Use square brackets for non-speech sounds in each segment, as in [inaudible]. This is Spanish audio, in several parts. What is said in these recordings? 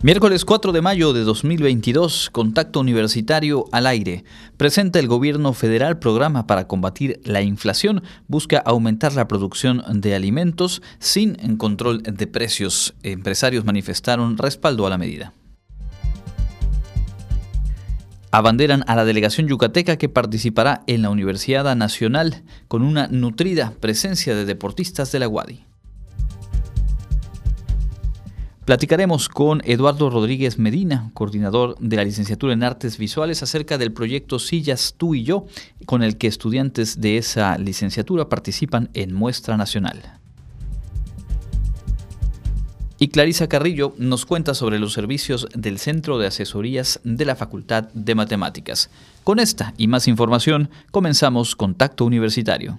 Miércoles 4 de mayo de 2022, Contacto Universitario al aire. Presenta el gobierno federal programa para combatir la inflación. Busca aumentar la producción de alimentos sin control de precios. Empresarios manifestaron respaldo a la medida. Abanderan a la delegación yucateca que participará en la Universidad Nacional con una nutrida presencia de deportistas de la UADI. Platicaremos con Eduardo Rodríguez Medina, coordinador de la licenciatura en Artes Visuales, acerca del proyecto Sillas Tú y Yo, con el que estudiantes de esa licenciatura participan en Muestra Nacional. Y Clarisa Carrillo nos cuenta sobre los servicios del Centro de Asesorías de la Facultad de Matemáticas. Con esta y más información comenzamos Contacto Universitario.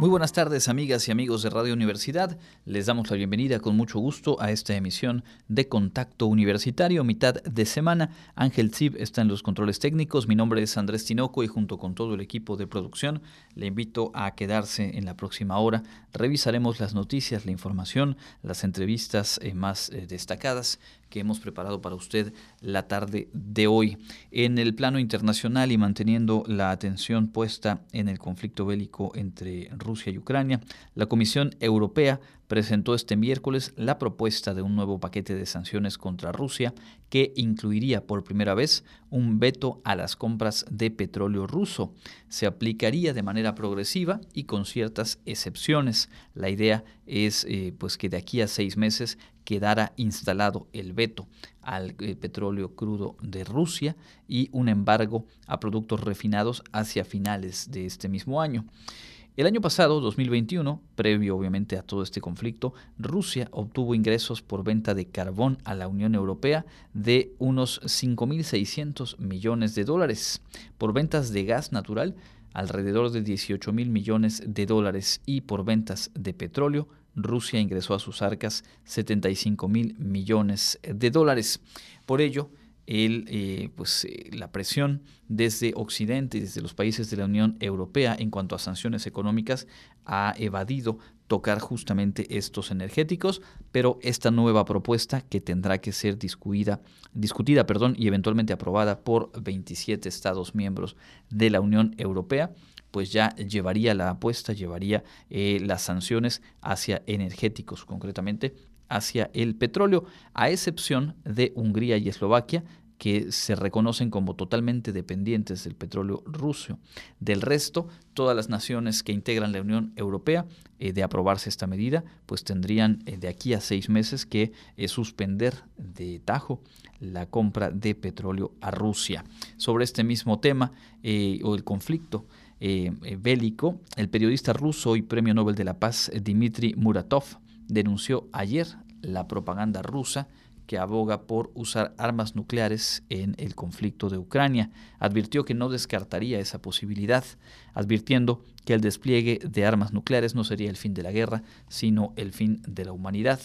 Muy buenas tardes amigas y amigos de Radio Universidad. Les damos la bienvenida con mucho gusto a esta emisión de Contacto Universitario, mitad de semana. Ángel Zib está en los controles técnicos. Mi nombre es Andrés Tinoco y junto con todo el equipo de producción le invito a quedarse en la próxima hora. Revisaremos las noticias, la información, las entrevistas eh, más eh, destacadas que hemos preparado para usted la tarde de hoy. En el plano internacional y manteniendo la atención puesta en el conflicto bélico entre Rusia y Ucrania, la Comisión Europea presentó este miércoles la propuesta de un nuevo paquete de sanciones contra Rusia que incluiría por primera vez un veto a las compras de petróleo ruso. Se aplicaría de manera progresiva y con ciertas excepciones. La idea es eh, pues que de aquí a seis meses quedara instalado el veto al eh, petróleo crudo de Rusia y un embargo a productos refinados hacia finales de este mismo año. El año pasado, 2021, previo obviamente a todo este conflicto, Rusia obtuvo ingresos por venta de carbón a la Unión Europea de unos 5.600 millones de dólares, por ventas de gas natural alrededor de 18 mil millones de dólares y por ventas de petróleo, Rusia ingresó a sus arcas 75 mil millones de dólares. Por ello, el, eh, pues, eh, la presión desde Occidente desde los países de la Unión Europea en cuanto a sanciones económicas ha evadido tocar justamente estos energéticos, pero esta nueva propuesta que tendrá que ser discutida, discutida perdón, y eventualmente aprobada por 27 Estados miembros de la Unión Europea, pues ya llevaría la apuesta, llevaría eh, las sanciones hacia energéticos, concretamente hacia el petróleo, a excepción de Hungría y Eslovaquia, que se reconocen como totalmente dependientes del petróleo ruso. Del resto, todas las naciones que integran la Unión Europea, eh, de aprobarse esta medida, pues tendrían eh, de aquí a seis meses que eh, suspender de tajo la compra de petróleo a Rusia. Sobre este mismo tema o el conflicto bélico, el periodista ruso y premio Nobel de la Paz Dmitry Muratov denunció ayer la propaganda rusa que aboga por usar armas nucleares en el conflicto de Ucrania. Advirtió que no descartaría esa posibilidad, advirtiendo que el despliegue de armas nucleares no sería el fin de la guerra, sino el fin de la humanidad.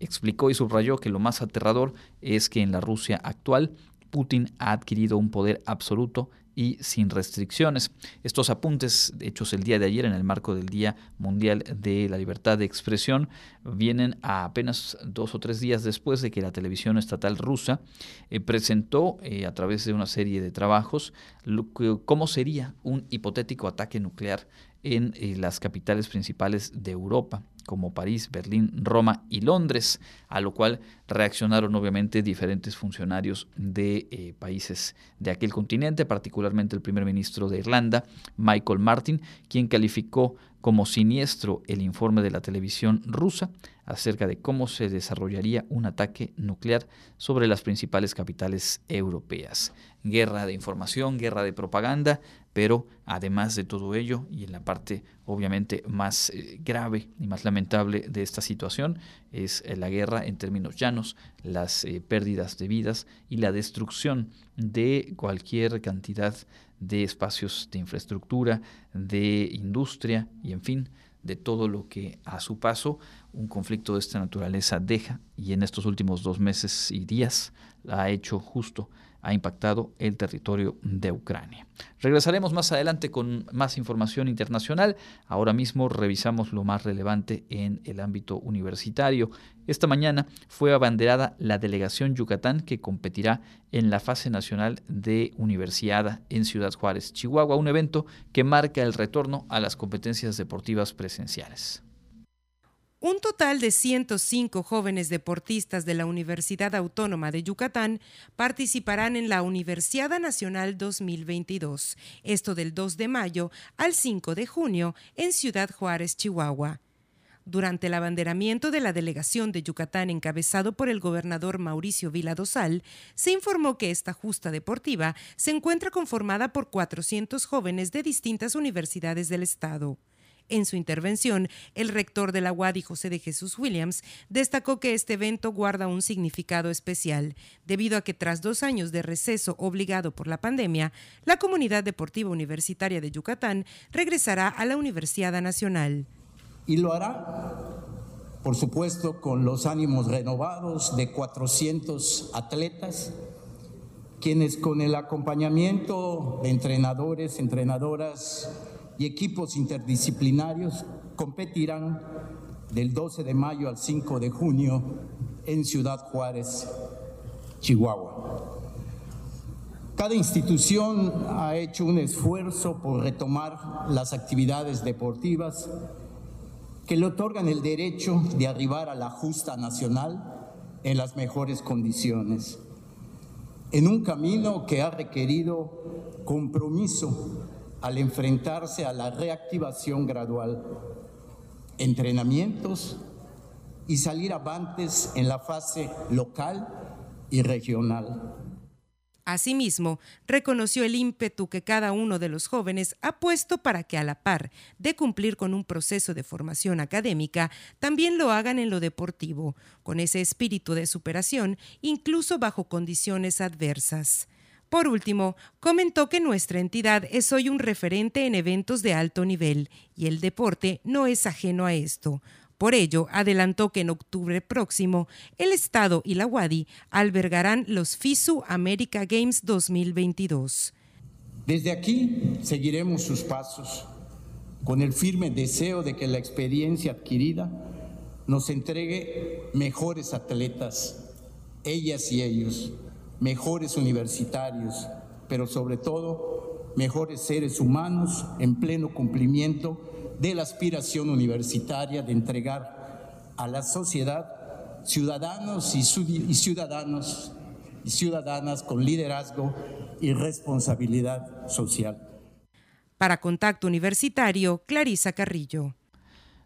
Explicó y subrayó que lo más aterrador es que en la Rusia actual Putin ha adquirido un poder absoluto y sin restricciones. Estos apuntes, hechos el día de ayer en el marco del Día Mundial de la Libertad de Expresión, vienen a apenas dos o tres días después de que la televisión estatal rusa eh, presentó eh, a través de una serie de trabajos cómo sería un hipotético ataque nuclear en eh, las capitales principales de Europa como París, Berlín, Roma y Londres, a lo cual reaccionaron obviamente diferentes funcionarios de eh, países de aquel continente, particularmente el primer ministro de Irlanda, Michael Martin, quien calificó como siniestro el informe de la televisión rusa, acerca de cómo se desarrollaría un ataque nuclear sobre las principales capitales europeas. Guerra de información, guerra de propaganda, pero además de todo ello, y en la parte obviamente más eh, grave y más lamentable de esta situación, es eh, la guerra en términos llanos, las eh, pérdidas de vidas y la destrucción de cualquier cantidad de espacios de infraestructura, de industria y en fin, de todo lo que a su paso un conflicto de esta naturaleza deja. Y en estos últimos dos meses y días ha hecho justo ha impactado el territorio de Ucrania. Regresaremos más adelante con más información internacional. Ahora mismo revisamos lo más relevante en el ámbito universitario. Esta mañana fue abanderada la delegación Yucatán que competirá en la fase nacional de Universidad en Ciudad Juárez, Chihuahua, un evento que marca el retorno a las competencias deportivas presenciales. Un total de 105 jóvenes deportistas de la Universidad Autónoma de Yucatán participarán en la Universidad Nacional 2022, esto del 2 de mayo al 5 de junio en Ciudad Juárez, Chihuahua. Durante el abanderamiento de la delegación de Yucatán encabezado por el gobernador Mauricio Vila Dosal, se informó que esta justa deportiva se encuentra conformada por 400 jóvenes de distintas universidades del estado. En su intervención, el rector de la UADI, José de Jesús Williams, destacó que este evento guarda un significado especial, debido a que tras dos años de receso obligado por la pandemia, la comunidad deportiva universitaria de Yucatán regresará a la Universidad Nacional. Y lo hará, por supuesto, con los ánimos renovados de 400 atletas, quienes con el acompañamiento de entrenadores, entrenadoras, y equipos interdisciplinarios competirán del 12 de mayo al 5 de junio en Ciudad Juárez, Chihuahua. Cada institución ha hecho un esfuerzo por retomar las actividades deportivas que le otorgan el derecho de arribar a la justa nacional en las mejores condiciones, en un camino que ha requerido compromiso al enfrentarse a la reactivación gradual, entrenamientos y salir avantes en la fase local y regional. Asimismo, reconoció el ímpetu que cada uno de los jóvenes ha puesto para que a la par de cumplir con un proceso de formación académica, también lo hagan en lo deportivo, con ese espíritu de superación, incluso bajo condiciones adversas. Por último, comentó que nuestra entidad es hoy un referente en eventos de alto nivel y el deporte no es ajeno a esto. Por ello, adelantó que en octubre próximo el Estado y la UADI albergarán los FISU America Games 2022. Desde aquí seguiremos sus pasos con el firme deseo de que la experiencia adquirida nos entregue mejores atletas, ellas y ellos mejores universitarios, pero sobre todo mejores seres humanos en pleno cumplimiento de la aspiración universitaria de entregar a la sociedad ciudadanos y, ciudadanos y ciudadanas con liderazgo y responsabilidad social. Para Contacto Universitario, Clarisa Carrillo.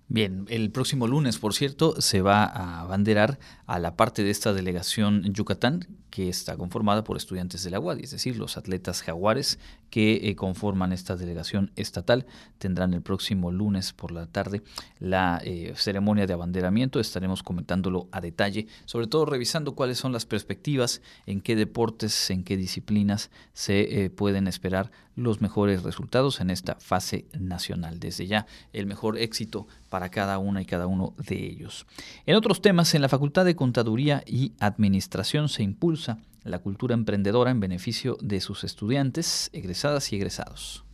Bien, el próximo lunes, por cierto, se va a abanderar a la parte de esta delegación Yucatán que está conformada por estudiantes de la UADI, es decir, los atletas jaguares que eh, conforman esta delegación estatal tendrán el próximo lunes por la tarde la eh, ceremonia de abanderamiento. Estaremos comentándolo a detalle, sobre todo revisando cuáles son las perspectivas, en qué deportes, en qué disciplinas se eh, pueden esperar los mejores resultados en esta fase nacional. Desde ya, el mejor éxito para cada una y cada uno de ellos. En otros temas, en la Facultad de Contaduría y Administración se impulsa la cultura emprendedora en beneficio de sus estudiantes, egresadas y egresados.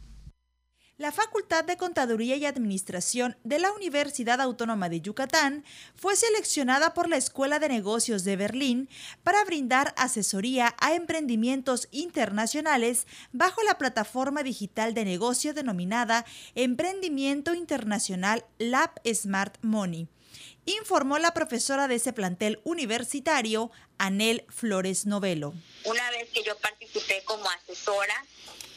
La Facultad de Contaduría y Administración de la Universidad Autónoma de Yucatán fue seleccionada por la Escuela de Negocios de Berlín para brindar asesoría a emprendimientos internacionales bajo la plataforma digital de negocio denominada Emprendimiento Internacional Lab Smart Money informó la profesora de ese plantel universitario, Anel Flores Novelo. Una vez que yo participé como asesora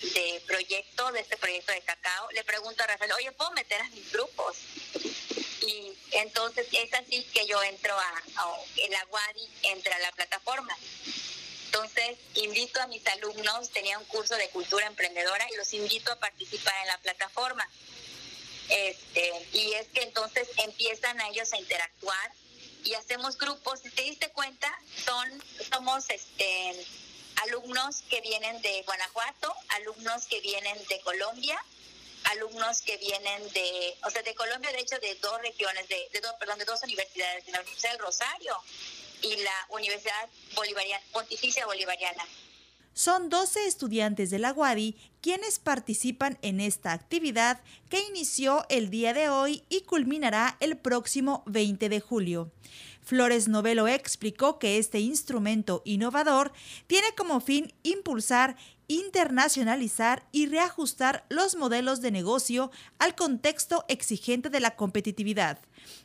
de proyecto, de este proyecto de cacao, le pregunto a Rafael, oye, ¿puedo meter a mis grupos? Y Entonces es así que yo entro a, a el Aguadi, entra a la plataforma. Entonces, invito a mis alumnos, tenía un curso de cultura emprendedora y los invito a participar en la plataforma. Este, y es que entonces empiezan a ellos a interactuar y hacemos grupos. Si te diste cuenta, son somos este alumnos que vienen de Guanajuato, alumnos que vienen de Colombia, alumnos que vienen de, o sea, de Colombia, de hecho, de dos regiones, de, de dos, perdón, de dos universidades, de la Universidad del Rosario y la Universidad Bolivariana, Pontificia Bolivariana. Son 12 estudiantes de la UADI quienes participan en esta actividad que inició el día de hoy y culminará el próximo 20 de julio. Flores Novelo explicó que este instrumento innovador tiene como fin impulsar internacionalizar y reajustar los modelos de negocio al contexto exigente de la competitividad.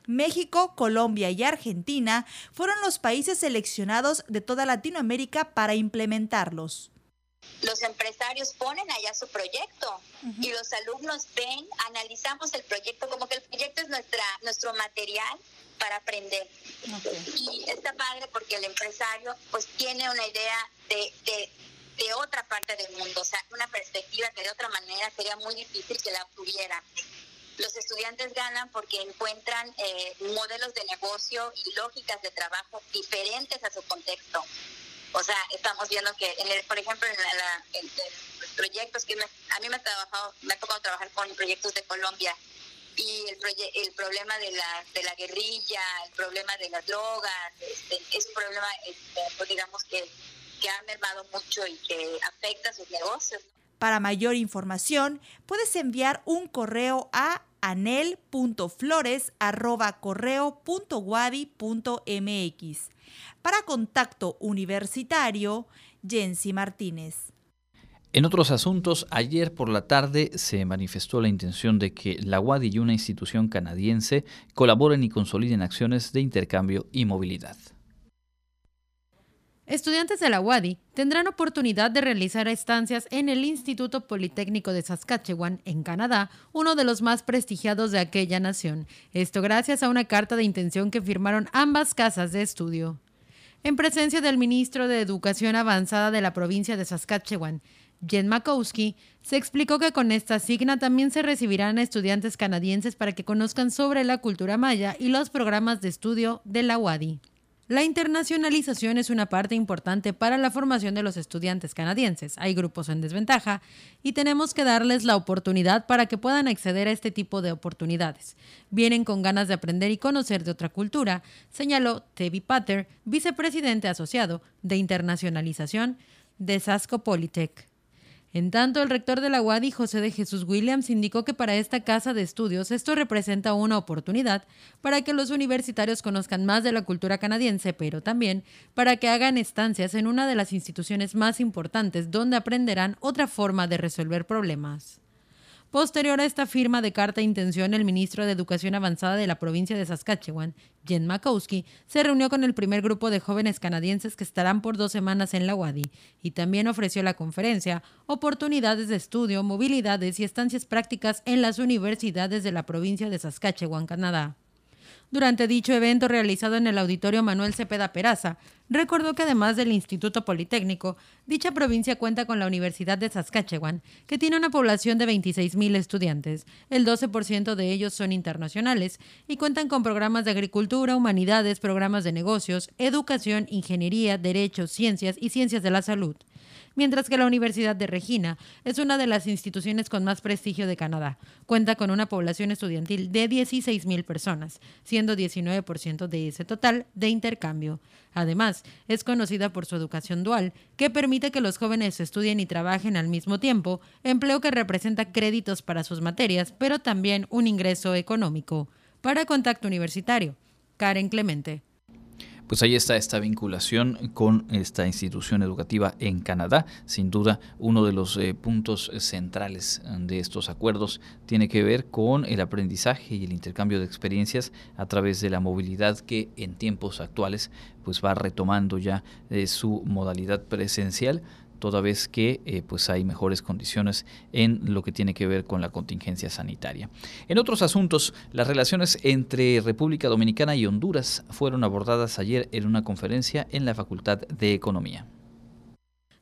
México, Colombia y Argentina fueron los países seleccionados de toda Latinoamérica para implementarlos. Los empresarios ponen allá su proyecto y los alumnos ven, analizamos el proyecto como que el proyecto es nuestra, nuestro material para aprender. Y está padre porque el empresario pues tiene una idea de, de de otra parte del mundo, o sea, una perspectiva que de otra manera sería muy difícil que la obtuviera. Los estudiantes ganan porque encuentran eh, modelos de negocio y lógicas de trabajo diferentes a su contexto. O sea, estamos viendo que, en por ejemplo, en, los proyectos que a mí me ha, trabajado, me ha tocado trabajar con proyectos de Colombia y el, el problema de la, de la guerrilla, el problema de las drogas, este, es un problema, este, pues digamos que que ha mermado mucho y que afecta a sus negocios. Para mayor información, puedes enviar un correo a anel.flores.correo.wadi.mx. Para contacto universitario, Jensi Martínez. En otros asuntos, ayer por la tarde se manifestó la intención de que la WADI y una institución canadiense colaboren y consoliden acciones de intercambio y movilidad. Estudiantes de la UADI tendrán oportunidad de realizar estancias en el Instituto Politécnico de Saskatchewan, en Canadá, uno de los más prestigiados de aquella nación. Esto gracias a una carta de intención que firmaron ambas casas de estudio. En presencia del ministro de Educación Avanzada de la provincia de Saskatchewan, Jen Makowski, se explicó que con esta signa también se recibirán a estudiantes canadienses para que conozcan sobre la cultura maya y los programas de estudio de la UADI. La internacionalización es una parte importante para la formación de los estudiantes canadienses. Hay grupos en desventaja y tenemos que darles la oportunidad para que puedan acceder a este tipo de oportunidades. Vienen con ganas de aprender y conocer de otra cultura, señaló Tevi Pater, vicepresidente asociado de internacionalización de Sasco Polytech. En tanto, el rector de la UADI, José de Jesús Williams, indicó que para esta casa de estudios esto representa una oportunidad para que los universitarios conozcan más de la cultura canadiense, pero también para que hagan estancias en una de las instituciones más importantes donde aprenderán otra forma de resolver problemas. Posterior a esta firma de carta de intención, el ministro de Educación Avanzada de la provincia de Saskatchewan, Jen Makowski, se reunió con el primer grupo de jóvenes canadienses que estarán por dos semanas en la UADI y también ofreció la conferencia Oportunidades de estudio, movilidades y estancias prácticas en las universidades de la provincia de Saskatchewan, Canadá. Durante dicho evento realizado en el auditorio Manuel Cepeda Peraza, recordó que además del Instituto Politécnico, dicha provincia cuenta con la Universidad de Saskatchewan, que tiene una población de 26.000 estudiantes. El 12% de ellos son internacionales y cuentan con programas de agricultura, humanidades, programas de negocios, educación, ingeniería, derechos, ciencias y ciencias de la salud mientras que la Universidad de Regina es una de las instituciones con más prestigio de Canadá. Cuenta con una población estudiantil de 16.000 personas, siendo 19% de ese total de intercambio. Además, es conocida por su educación dual, que permite que los jóvenes estudien y trabajen al mismo tiempo, empleo que representa créditos para sus materias, pero también un ingreso económico. Para Contacto Universitario, Karen Clemente pues ahí está esta vinculación con esta institución educativa en Canadá. Sin duda, uno de los eh, puntos centrales de estos acuerdos tiene que ver con el aprendizaje y el intercambio de experiencias a través de la movilidad que en tiempos actuales pues va retomando ya eh, su modalidad presencial toda vez que eh, pues hay mejores condiciones en lo que tiene que ver con la contingencia sanitaria. En otros asuntos, las relaciones entre República Dominicana y Honduras fueron abordadas ayer en una conferencia en la Facultad de Economía.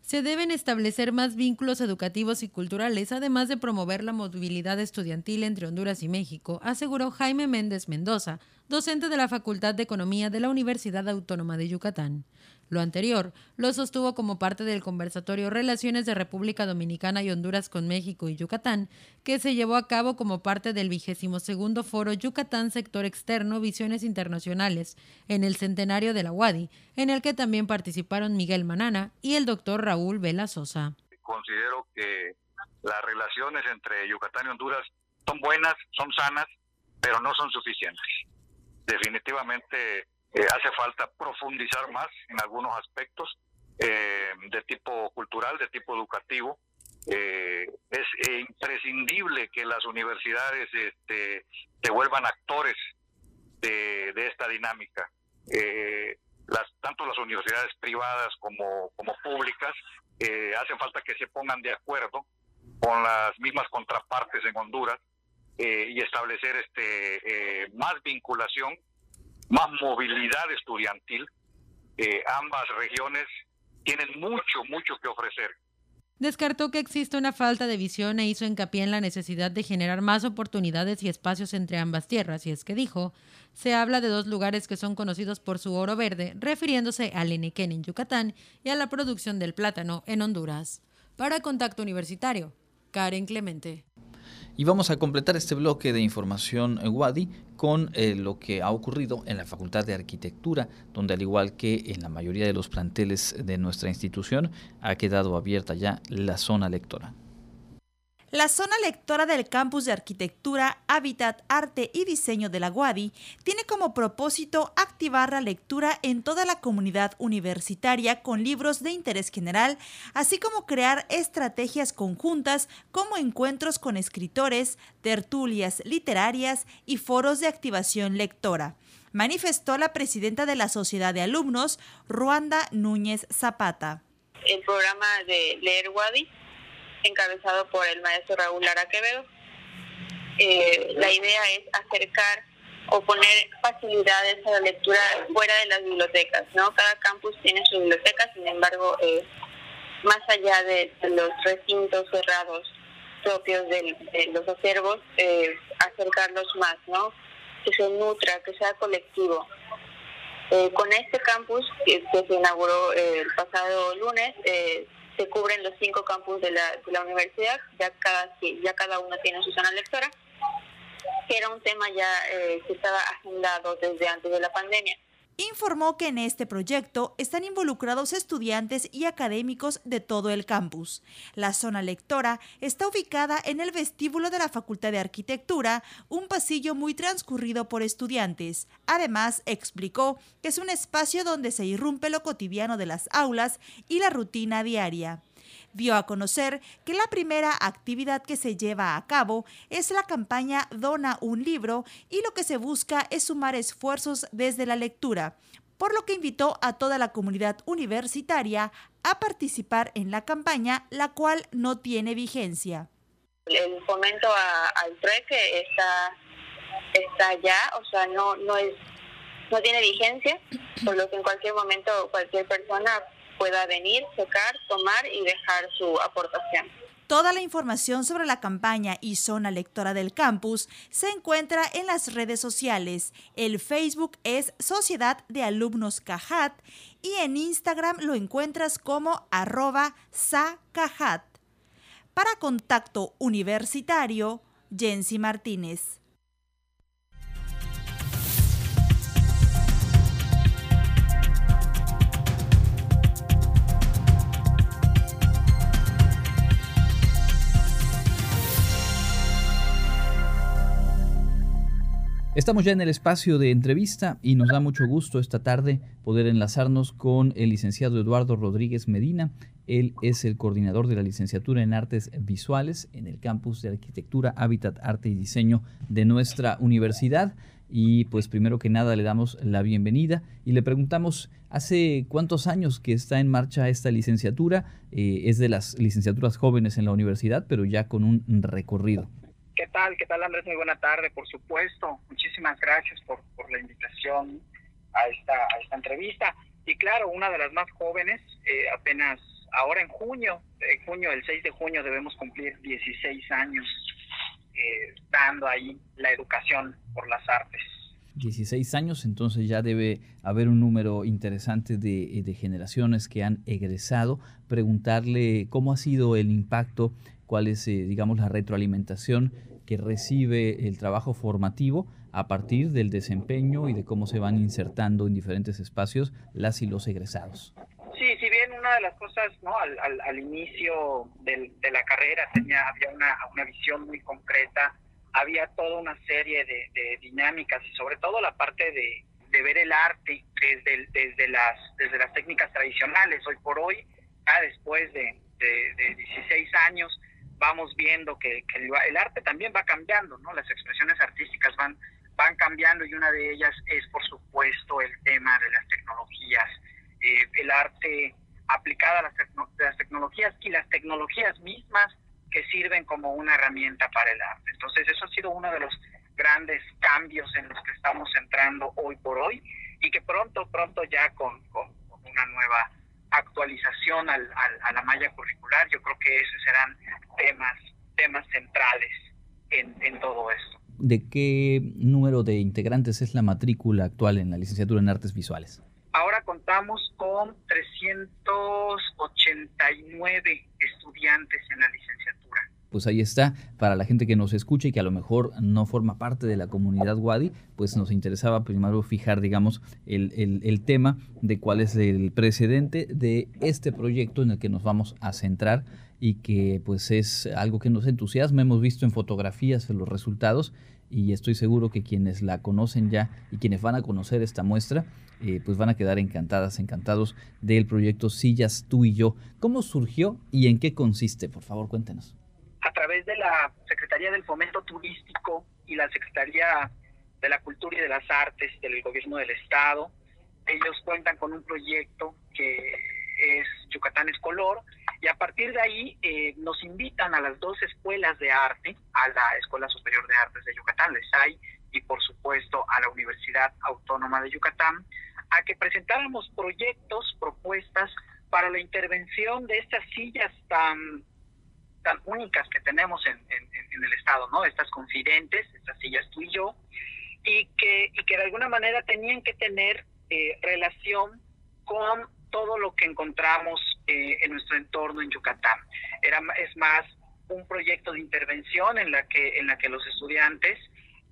Se deben establecer más vínculos educativos y culturales, además de promover la movilidad estudiantil entre Honduras y México, aseguró Jaime Méndez Mendoza, docente de la Facultad de Economía de la Universidad Autónoma de Yucatán. Lo anterior lo sostuvo como parte del conversatorio Relaciones de República Dominicana y Honduras con México y Yucatán, que se llevó a cabo como parte del vigésimo segundo foro Yucatán Sector Externo Visiones Internacionales en el centenario de la UADI, en el que también participaron Miguel Manana y el doctor Raúl Vela Sosa. Considero que las relaciones entre Yucatán y Honduras son buenas, son sanas, pero no son suficientes. Definitivamente eh, hace falta profundizar más en algunos aspectos eh, de tipo cultural, de tipo educativo. Eh, es imprescindible que las universidades este, se vuelvan actores de, esta dinámica. las, tanto las universidades privadas como, como públicas hacen falta que se pongan de acuerdo con las mismas contrapartes en Honduras y establecer este más vinculación más movilidad estudiantil. Eh, ambas regiones tienen mucho, mucho que ofrecer. Descartó que existe una falta de visión e hizo hincapié en la necesidad de generar más oportunidades y espacios entre ambas tierras, y es que dijo, se habla de dos lugares que son conocidos por su oro verde, refiriéndose al Enequén en Yucatán y a la producción del plátano en Honduras. Para Contacto Universitario, Karen Clemente. Y vamos a completar este bloque de información eh, Wadi con eh, lo que ha ocurrido en la Facultad de Arquitectura, donde al igual que en la mayoría de los planteles de nuestra institución, ha quedado abierta ya la zona lectora. La zona lectora del campus de arquitectura, hábitat, arte y diseño de la UADI tiene como propósito activar la lectura en toda la comunidad universitaria con libros de interés general, así como crear estrategias conjuntas como encuentros con escritores, tertulias literarias y foros de activación lectora manifestó la presidenta de la Sociedad de Alumnos, Ruanda Núñez Zapata. El programa de Leer Wadi encabezado por el maestro Raúl Lara Quevedo. Eh, la idea es acercar o poner facilidades a la lectura fuera de las bibliotecas, ¿no? Cada campus tiene su biblioteca, sin embargo, eh, más allá de, los recintos cerrados propios de, los acervos, eh, acercarlos más, ¿no? Que se nutra, que sea colectivo. con este campus que, se inauguró el pasado lunes, se cubren los cinco campus de la, de la universidad, ya cada, ya cada uno tiene su zona lectora, que era un tema ya eh, que estaba agendado desde antes de la pandemia informó que en este proyecto están involucrados estudiantes y académicos de todo el campus. La zona lectora está ubicada en el vestíbulo de la Facultad de Arquitectura, un pasillo muy transcurrido por estudiantes. Además, explicó que es un espacio donde se irrumpe lo cotidiano de las aulas y la rutina diaria dio a conocer que la primera actividad que se lleva a cabo es la campaña Dona un libro y lo que se busca es sumar esfuerzos desde la lectura, por lo que invitó a toda la comunidad universitaria a participar en la campaña, la cual no tiene vigencia. El fomento al trueque está, está ya, o sea, no, no, es, no tiene vigencia, por lo que en cualquier momento cualquier persona pueda venir, tocar, tomar y dejar su aportación. Toda la información sobre la campaña y zona lectora del campus se encuentra en las redes sociales. El Facebook es Sociedad de Alumnos Cajat y en Instagram lo encuentras como arroba sacajat. Para contacto universitario, Jensi Martínez. Estamos ya en el espacio de entrevista y nos da mucho gusto esta tarde poder enlazarnos con el licenciado Eduardo Rodríguez Medina. Él es el coordinador de la licenciatura en Artes Visuales en el campus de Arquitectura, Hábitat, Arte y Diseño de nuestra universidad. y pues primero que nada le damos la bienvenida y le preguntamos, ¿hace cuántos años que está en marcha esta licenciatura? Eh, es de las licenciaturas jóvenes en la universidad, pero ya con un recorrido. ¿Qué tal? ¿Qué tal Andrés? Muy buena tarde, por supuesto. Muchísimas gracias por, por la invitación a esta, a esta entrevista. Y claro, una de las más jóvenes, eh, apenas ahora en junio, en junio, el 6 de junio debemos cumplir 16 años eh, dando ahí la educación por las artes. 16 años, entonces ya debe haber un número interesante de, de, generaciones que han egresado. Preguntarle cómo ha sido el impacto, cuál es, eh, digamos, la retroalimentación que recibe el trabajo formativo a partir del desempeño y de cómo se van insertando en diferentes espacios las y los egresados. Sí, si bien una de las cosas, ¿no? Al, al, inicio del, de la carrera tenía, había una, una visión muy concreta, había toda una serie de, de dinámicas y sobre todo la parte de, de ver el arte desde, desde, las, desde las técnicas tradicionales. Hoy por hoy, ya después de, de 16 años, vamos viendo que, que, el arte también va cambiando, ¿no? Las expresiones artísticas van, van cambiando y una de ellas es, por supuesto, el tema de las tecnologías eh, el arte aplicada a las, tecnologías y las tecnologías mismas que sirven como una herramienta para el arte. Entonces, eso ha sido uno de los grandes cambios en los que estamos entrando hoy por hoy y que pronto, pronto ya con, una nueva actualización al, a la malla curricular, yo creo que esos serán temas, temas centrales en, en todo esto. ¿De qué número de integrantes es la matrícula actual en la licenciatura en artes visuales? Ahora contamos con 389 estudiantes en la licenciatura. Pues ahí está, para la gente que nos escucha y que a lo mejor no forma parte de la comunidad Wadi, pues nos interesaba primero fijar, digamos, el, tema de cuál es el precedente de este proyecto en el que nos vamos a centrar y que pues es algo que nos entusiasma. Hemos visto en fotografías los resultados y estoy seguro que quienes la conocen ya y quienes van a conocer esta muestra, eh, pues van a quedar encantadas, encantados del proyecto Sillas Tú y Yo. ¿Cómo surgió y en qué consiste? Por favor, cuéntenos. A través de la Secretaría del Fomento Turístico y la Secretaría de la Cultura y de las Artes del Gobierno del Estado, ellos cuentan con un proyecto que es Yucatán es Color, y a partir de ahí eh, nos invitan a las dos escuelas de arte, a la Escuela Superior de Artes de Yucatán, la ESAI, y por supuesto a la Universidad Autónoma de Yucatán, a que presentáramos proyectos, propuestas para la intervención de estas sillas tan, tan únicas que tenemos en, el Estado, ¿no? Estas confidentes, estas sillas tú y yo, y que, y que de alguna manera tenían que tener eh, relación con todo lo que encontramos eh, en nuestro entorno en Yucatán. Era, es más un proyecto de intervención en la que, en la que los estudiantes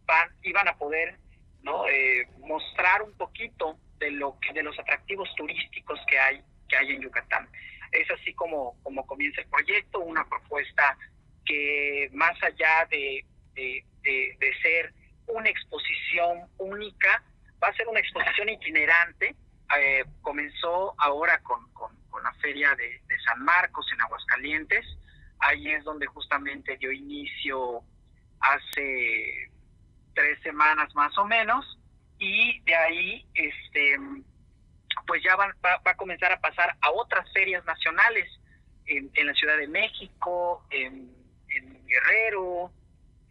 van, iban a poder ¿no? Eh, mostrar un poquito de lo que, de los atractivos turísticos que hay, que hay en Yucatán. Es así como, como comienza el proyecto, una propuesta que más allá de, de, de ser una exposición única, va a ser una exposición itinerante eh, comenzó ahora con, con, la feria de, San Marcos en Aguascalientes. Ahí es donde justamente dio inicio hace tres semanas más o menos y de ahí este va, va, a comenzar a pasar a otras ferias nacionales en, la Ciudad de México, en, Guerrero,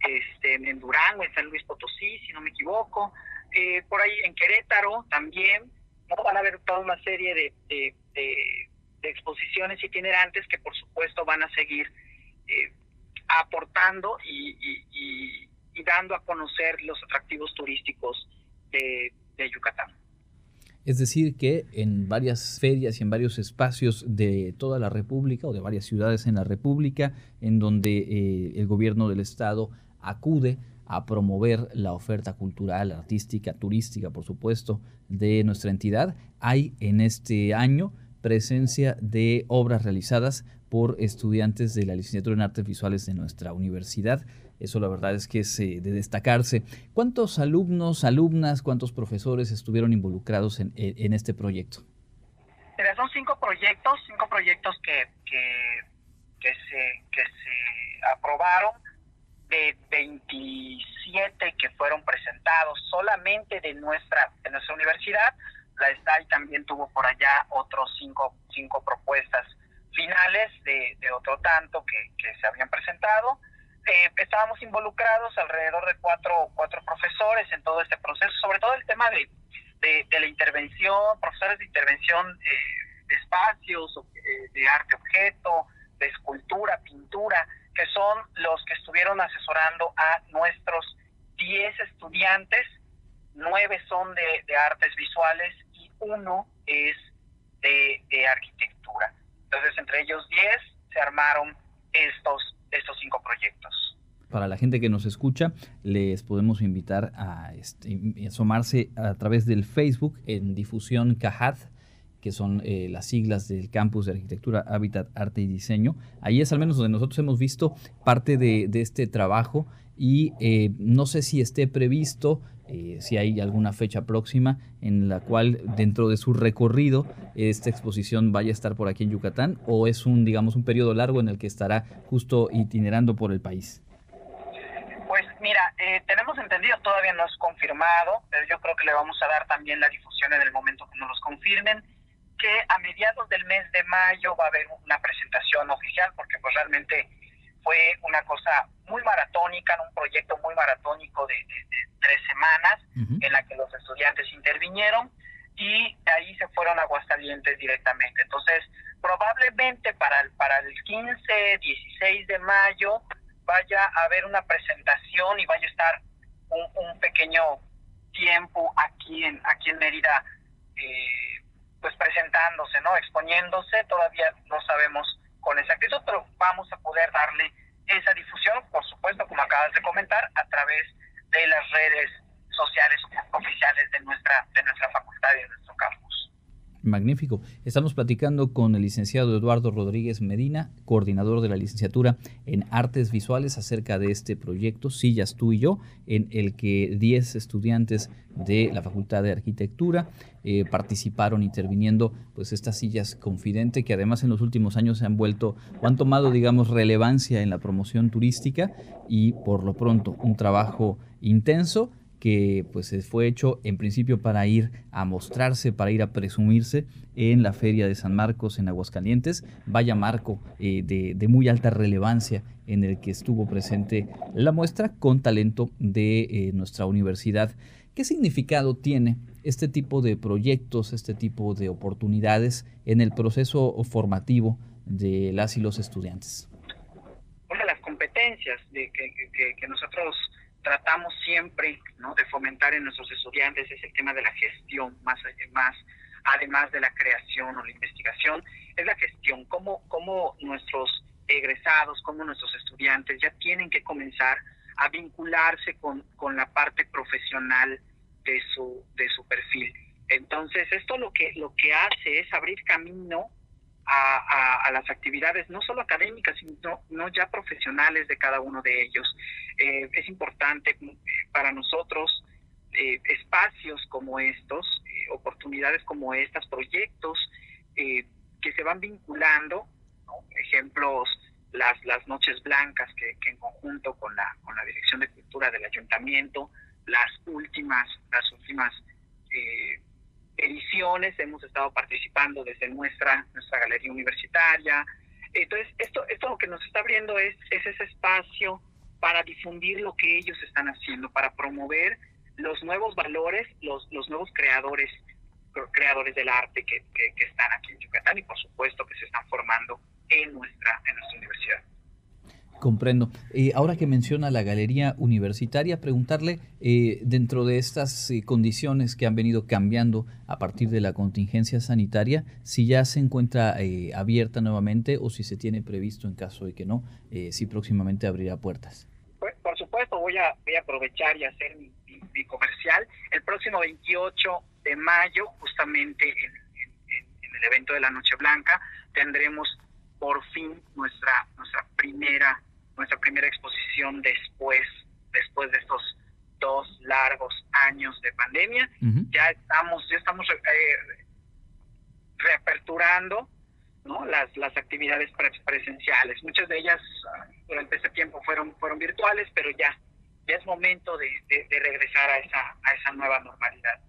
este, en Durango, en San Luis Potosí, si no me equivoco, eh, por ahí en Querétaro también. Van a haber toda una serie de, de, exposiciones itinerantes que por supuesto van a seguir eh, aportando y, dando a conocer los atractivos turísticos de, de Yucatán. Es decir, que en varias ferias y en varios espacios de toda la República o de varias ciudades en la República, en donde eh, el gobierno del Estado acude a promover la oferta cultural, artística, turística, por supuesto, de nuestra entidad. Hay en este año presencia de obras realizadas por estudiantes de la licenciatura en artes visuales de nuestra universidad. Eso la verdad es que es eh, de destacarse. ¿Cuántos alumnos, alumnas, cuántos profesores estuvieron involucrados en, en este proyecto? Mira, son cinco proyectos, cinco proyectos que, que, se, que se aprobaron de 25 siete que fueron presentados solamente de nuestra, de nuestra universidad. La STAI también tuvo por allá otros cinco, cinco propuestas finales de, otro tanto que se habían presentado. Eh, estábamos involucrados alrededor de cuatro, cuatro profesores en todo este proceso, sobre todo el tema de, de, la intervención, profesores de intervención eh, de espacios, eh, de arte objeto, de escultura, pintura, que son los que estuvieron asesorando a nuestros 10 estudiantes, nueve son de, artes visuales y uno es de, arquitectura. Entonces, entre ellos 10 se armaron estos. Para la gente que nos escucha, les podemos invitar a este, asomarse a través del Facebook en difusión CAHAD, que son eh, las siglas del campus de arquitectura, hábitat, arte y diseño. Ahí es al menos donde nosotros hemos visto parte de, de este trabajo y eh, no sé si esté previsto, eh, si hay alguna fecha próxima en la cual dentro de su recorrido esta exposición vaya a estar por aquí en Yucatán o es un, digamos, un periodo largo en el que estará justo itinerando por el país. Eh, tenemos entendido, todavía no es confirmado, pero yo creo que le vamos a dar también la difusión en el momento que nos los confirmen, que a mediados del mes de mayo va a haber una presentación oficial, porque pues realmente fue una cosa muy maratónica, un proyecto muy maratónico de, tres semanas en la que los estudiantes intervinieron y de ahí se fueron a Aguascalientes directamente. Entonces, probablemente para el, para el 15, 16 de mayo vaya a haber una presentación y vaya a estar un, pequeño tiempo aquí en, aquí en Mérida, eh, pues presentándose, ¿no? Exponiéndose, todavía no sabemos con exactitud, pero vamos a poder darle esa difusión, por supuesto, como acabas de comentar, a través de las redes sociales oficiales de nuestra, de nuestra facultad y de nuestro campus. Magnífico. Estamos platicando con el licenciado Eduardo Rodríguez Medina, coordinador de la licenciatura en Artes Visuales, acerca de este proyecto Sillas tú y yo, en el que 10 estudiantes de la Facultad de Arquitectura eh, participaron interviniendo pues estas sillas confidente que además en los últimos años se han vuelto o han tomado digamos relevancia en la promoción turística y por lo pronto un trabajo intenso que pues fue hecho en principio para ir a mostrarse, para ir a presumirse en la Feria de San Marcos en Aguascalientes. Vaya marco eh, de, muy alta relevancia en el que estuvo presente la muestra con talento de eh, nuestra universidad. ¿Qué significado tiene este tipo de proyectos, este tipo de oportunidades en el proceso formativo de las y los estudiantes? Una de las competencias de que nosotros tratamos siempre ¿no? de fomentar en nuestros estudiantes es el tema de la gestión, más, más además de la creación o la investigación, es la gestión, cómo, cómo nuestros egresados, cómo nuestros estudiantes ya tienen que comenzar a vincularse con, con la parte profesional de su, de su perfil. Entonces, esto lo que, lo que hace es abrir camino a, las actividades no solo académicas, sino no ya profesionales de cada uno de ellos. Eh, es importante eh, para nosotros eh, espacios como estos, oportunidades como estas, proyectos que se van vinculando, ejemplos, las, las noches blancas que, que, en conjunto con la, con la Dirección de Cultura del Ayuntamiento, las últimas, las últimas ediciones, hemos estado participando desde nuestra, nuestra galería universitaria. Entonces, esto, esto lo que nos está abriendo es, es ese espacio para difundir lo que ellos están haciendo, para promover los nuevos valores, los, los nuevos creadores creadores del arte que, que, están aquí en Yucatán y por supuesto que se están formando en nuestra, en nuestra universidad. Comprendo. Eh, ahora que menciona la galería universitaria, preguntarle, eh, dentro de estas eh, condiciones que han venido cambiando a partir de la contingencia sanitaria, si ya se encuentra abierta nuevamente o si se tiene previsto, en caso de que no, si próximamente abrirá puertas. Pues, por supuesto, voy a, voy a aprovechar y hacer mi, comercial. El próximo 28 de mayo, justamente en, en el evento de la Noche Blanca, tendremos por fin nuestra, nuestra primera nuestra primera exposición después, después de estos dos largos años de pandemia. Ya estamos, ya estamos eh, reaperturando ¿no? las, las actividades presenciales. Muchas de ellas ah, durante ese tiempo fueron, fueron virtuales, pero ya, ya es momento de, regresar a esa, a esa nueva normalidad.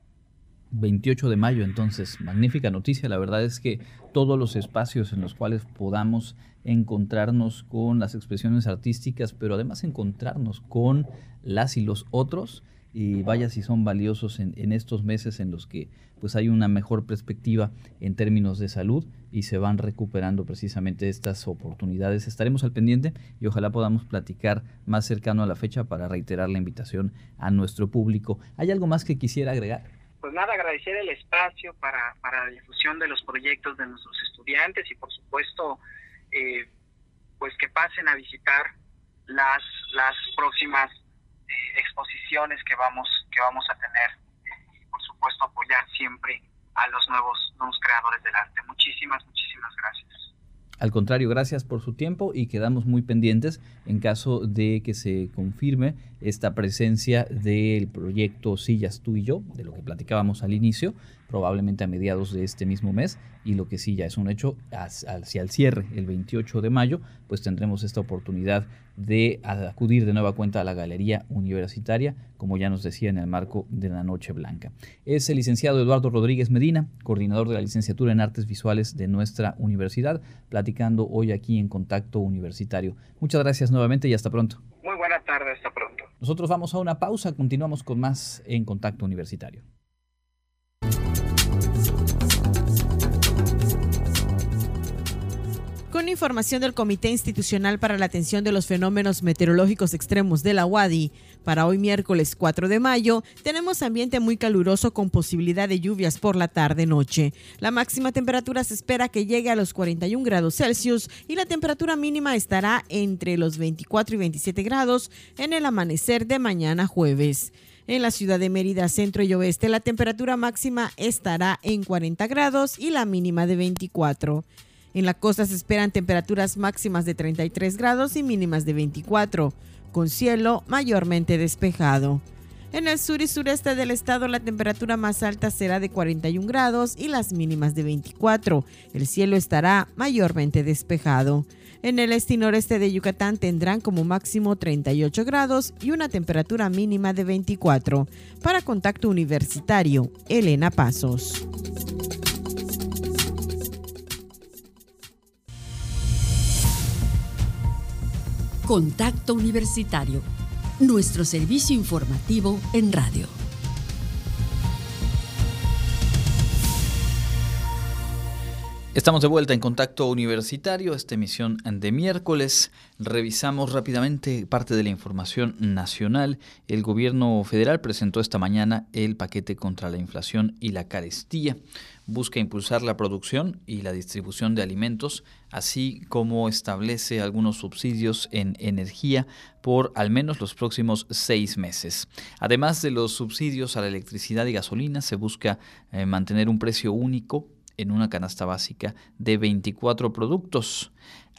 28 de mayo, entonces, magnífica noticia. La verdad es que todos los espacios en los cuales podamos encontrarnos con las expresiones artísticas, pero además encontrarnos con las y los otros, y vaya si son valiosos en, estos meses en los que pues hay una mejor perspectiva en términos de salud y se van recuperando precisamente estas oportunidades. Estaremos al pendiente y ojalá podamos platicar más cercano a la fecha para reiterar la invitación a nuestro público. ¿Hay algo más que quisiera agregar? Pues nada, agradecer el espacio para, para la difusión de los proyectos de nuestros estudiantes y por supuesto eh, pues que pasen a visitar las, las próximas eh, exposiciones que vamos, que vamos a tener y por supuesto apoyar siempre a los nuevos, nuevos creadores del arte. Muchísimas, muchísimas gracias. Al contrario, gracias por su tiempo y quedamos muy pendientes en caso de que se confirme esta presencia del proyecto Sillas tú y yo, de lo que platicábamos al inicio, probablemente a mediados de este mismo mes, y lo que sí ya es un hecho, hacia el cierre, el 28 de mayo, pues tendremos esta oportunidad de acudir de nueva cuenta a la Galería Universitaria, como ya nos decía en el marco de la Noche Blanca. Es el licenciado Eduardo Rodríguez Medina, coordinador de la licenciatura en Artes Visuales de nuestra universidad, platicando hoy aquí en Contacto Universitario. Muchas gracias nuevamente y hasta pronto. Muy buena tarde, hasta pronto. Nosotros vamos a una pausa, continuamos con más en Contacto Universitario. Información del Comité Institucional para la Atención de los Fenómenos Meteorológicos Extremos de la UADI, para hoy miércoles 4 de mayo tenemos ambiente muy caluroso con posibilidad de lluvias por la tarde-noche. La máxima temperatura se espera que llegue a los 41 grados Celsius y la temperatura mínima estará entre los 24 y 27 grados en el amanecer de mañana jueves. En la ciudad de Mérida, centro y oeste, la temperatura máxima estará en 40 grados y la mínima de 24. En la costa se esperan temperaturas máximas de 33 grados y mínimas de 24, con cielo mayormente despejado. En el sur y sureste del estado la temperatura más alta será de 41 grados y las mínimas de 24. El cielo estará mayormente despejado. En el este y noreste de Yucatán tendrán como máximo 38 grados y una temperatura mínima de 24. Para Contacto Universitario, Elena Pasos. Contacto Universitario, nuestro servicio informativo en radio. Estamos de vuelta en Contacto Universitario, esta emisión de miércoles. Revisamos rápidamente parte de la información nacional. El gobierno federal presentó esta mañana el paquete contra la inflación y la carestía busca impulsar la producción y la distribución de alimentos, así como establece algunos subsidios en energía por al menos los próximos seis meses. Además de los subsidios a la electricidad y gasolina, se busca eh, mantener un precio único en una canasta básica de 24 productos.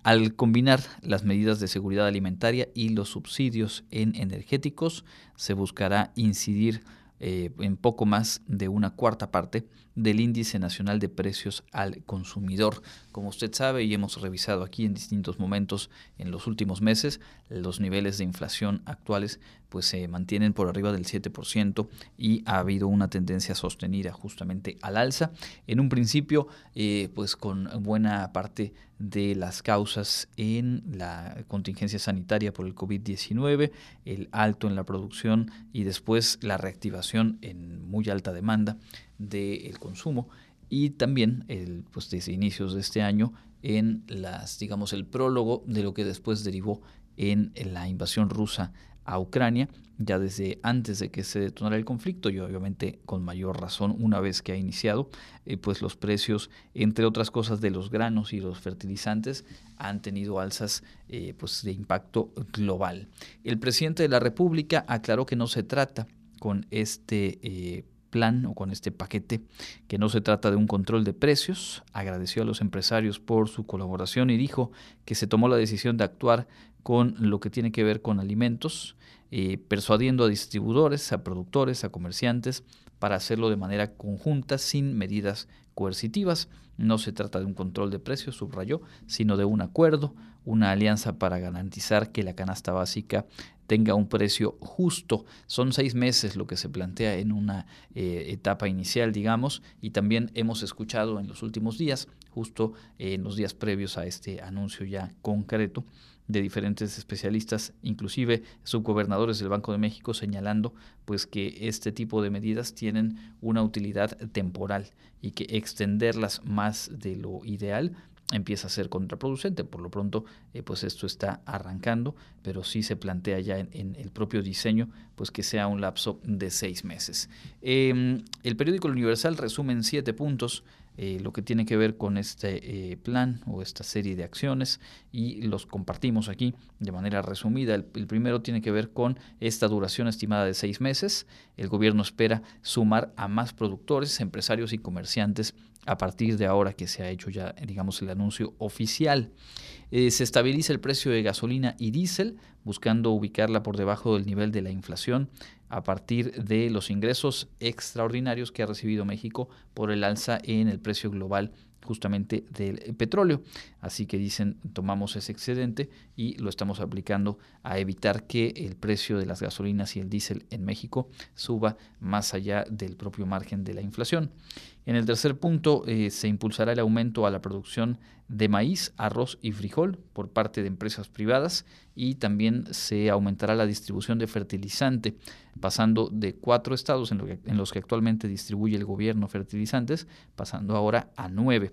Al combinar las medidas de seguridad alimentaria y los subsidios en energéticos, se buscará incidir eh, en poco más de una cuarta parte del índice nacional de precios al consumidor. Como usted sabe y hemos revisado aquí en distintos momentos en los últimos meses, los niveles de inflación actuales pues se mantienen por arriba del 7% y ha habido una tendencia sostenida justamente al alza. En un principio, eh, pues con buena parte de las causas en la contingencia sanitaria por el COVID-19, el alto en la producción y después la reactivación en muy alta demanda del consumo y también el, pues desde inicios de este año en las digamos el prólogo de lo que después derivó en la invasión rusa a Ucrania ya desde antes de que se detonara el conflicto y obviamente con mayor razón una vez que ha iniciado, eh, pues los precios, entre otras cosas, de los granos y los fertilizantes han tenido alzas eh, pues de impacto global. El presidente de la República aclaró que no se trata con este eh, plan o con este paquete, que no se trata de un control de precios, agradeció a los empresarios por su colaboración y dijo que se tomó la decisión de actuar con lo que tiene que ver con alimentos, eh, persuadiendo a distribuidores, a productores, a comerciantes, para hacerlo de manera conjunta sin medidas coercitivas. No se trata de un control de precios, subrayó, sino de un acuerdo, una alianza para garantizar que la canasta básica tenga un precio justo. Son seis meses lo que se plantea en una eh, etapa inicial, digamos, y también hemos escuchado en los últimos días, justo en los días previos a este anuncio ya concreto, de diferentes especialistas, inclusive subgobernadores del Banco de México, señalando pues que este tipo de medidas tienen una utilidad temporal y que extenderlas más de lo ideal empieza a ser contraproducente. Por lo pronto, eh, pues esto está arrancando, pero sí se plantea ya en, el propio diseño, pues que sea un lapso de seis meses. Em, el periódico Universal resume en siete puntos eh, lo que tiene que ver con este eh, plan o esta serie de acciones y los compartimos aquí de manera resumida. El, primero tiene que ver con esta duración estimada de seis meses. El gobierno espera sumar a más productores, empresarios y comerciantes a partir de ahora que se ha hecho ya, digamos, el anuncio oficial. Eh, se estabiliza el precio de gasolina y diésel, buscando ubicarla por debajo del nivel de la inflación a partir de los ingresos extraordinarios que ha recibido México por el alza en el precio global justamente del petróleo. Así que dicen, tomamos ese excedente y lo estamos aplicando a evitar que el precio de las gasolinas y el diésel en México suba más allá del propio margen de la inflación. En el tercer punto, eh, se impulsará el aumento a la producción de maíz, arroz y frijol por parte de empresas privadas y también se aumentará la distribución de fertilizante, pasando de cuatro estados en, en los que actualmente distribuye el gobierno fertilizantes, pasando ahora a nueve.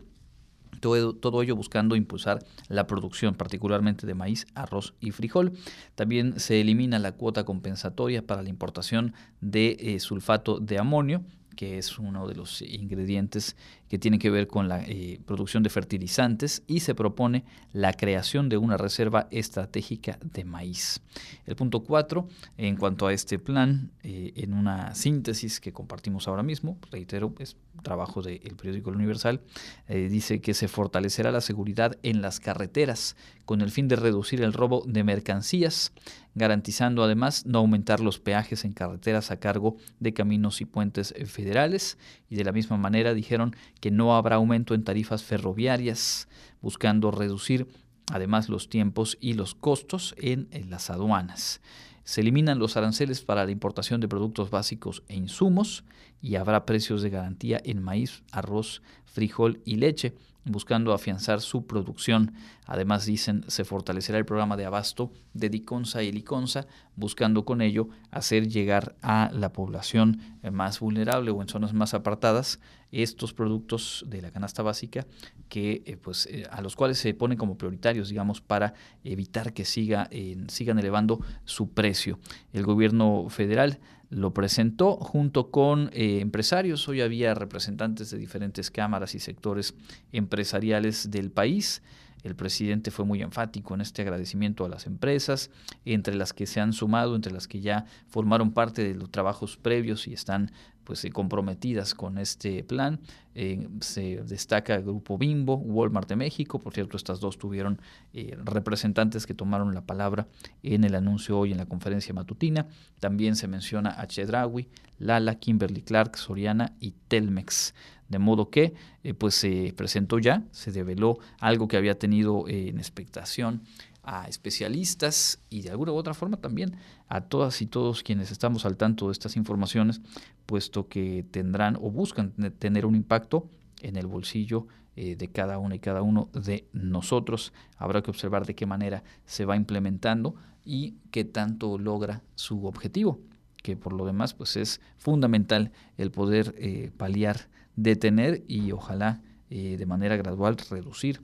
Todo, todo, ello buscando impulsar la producción, particularmente de maíz, arroz y frijol. También se elimina la cuota compensatoria para la importación de eh, sulfato de amonio que es uno de los ingredientes que tiene que ver con la eh, producción de fertilizantes y se propone la creación de una reserva estratégica de maíz. El punto 4, en cuanto a este plan, eh, en una síntesis que compartimos ahora mismo, reitero, es trabajo del periódico El Universal, eh, dice que se fortalecerá la seguridad en las carreteras con el fin de reducir el robo de mercancías, garantizando además no aumentar los peajes en carreteras a cargo de caminos y puentes federales. Y de la misma manera dijeron que no habrá aumento en tarifas ferroviarias, buscando reducir además los tiempos y los costos en, las aduanas. Se eliminan los aranceles para la importación de productos básicos e insumos y habrá precios de garantía en maíz, arroz, frijol y leche, buscando afianzar su producción. Además, dicen, se fortalecerá el programa de abasto de Diconsa y Liconsa, buscando con ello hacer llegar a la población eh, más vulnerable o en zonas más apartadas estos productos de la canasta básica que eh, pues eh, a los cuales se ponen como prioritarios digamos para evitar que siga sigan elevando su precio el gobierno federal lo presentó junto con eh, empresarios. Hoy había representantes de diferentes cámaras y sectores empresariales del país. El presidente fue muy enfático en este agradecimiento a las empresas, entre las que se han sumado, entre las que ya formaron parte de los trabajos previos y están pues eh, comprometidas con este plan. Eh, se destaca el grupo Bimbo, Walmart de México, por cierto, estas dos tuvieron eh, representantes que tomaron la palabra en el anuncio hoy en la conferencia matutina. También se menciona a Chedraui, Lala, Kimberly Clark, Soriana y Telmex. De modo que pues se presentó ya, se develó algo que había tenido en expectación a especialistas y de alguna u otra forma también a todas y todos quienes estamos al tanto de estas informaciones, puesto que tendrán o buscan tener un impacto en el bolsillo eh, de cada una y cada uno de nosotros. Habrá que observar de qué manera se va implementando y qué tanto logra su objetivo, que por lo demás pues es fundamental el poder eh, paliar, detener y ojalá eh, de manera gradual reducir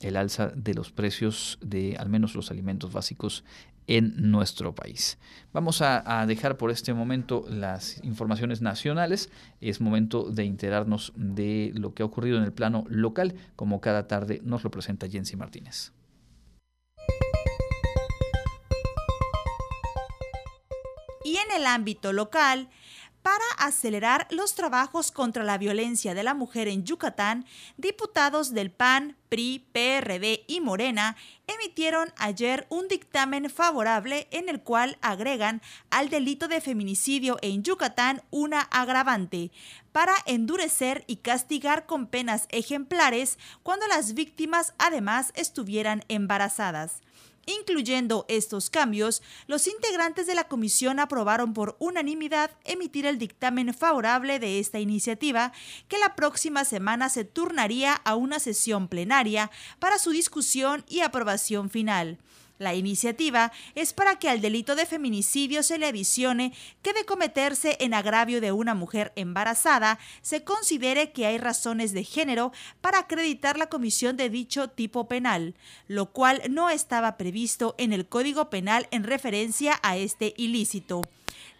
el alza de los precios de al menos los alimentos básicos en nuestro país. Vamos a, dejar por este momento las informaciones nacionales. Es momento de enterarnos de lo que ha ocurrido en el plano local, como cada tarde nos lo presenta Jensi Martínez. Y en el ámbito local, para acelerar los trabajos contra la violencia de la mujer en Yucatán, diputados del PAN, PRI, PRD y Morena emitieron ayer un dictamen favorable en el cual agregan al delito de feminicidio en Yucatán una agravante para endurecer y castigar con penas ejemplares cuando las víctimas además estuvieran embarazadas. Incluyendo estos cambios, los integrantes de la comisión aprobaron por unanimidad emitir el dictamen favorable de esta iniciativa, que la próxima semana se turnaría a una sesión plenaria para su discusión y aprobación final. La iniciativa es para que al delito de feminicidio se le adicione que de cometerse en agravio de una mujer embarazada se considere que hay razones de género para acreditar la comisión de dicho tipo penal, lo cual no estaba previsto en el Código Penal en referencia a este ilícito.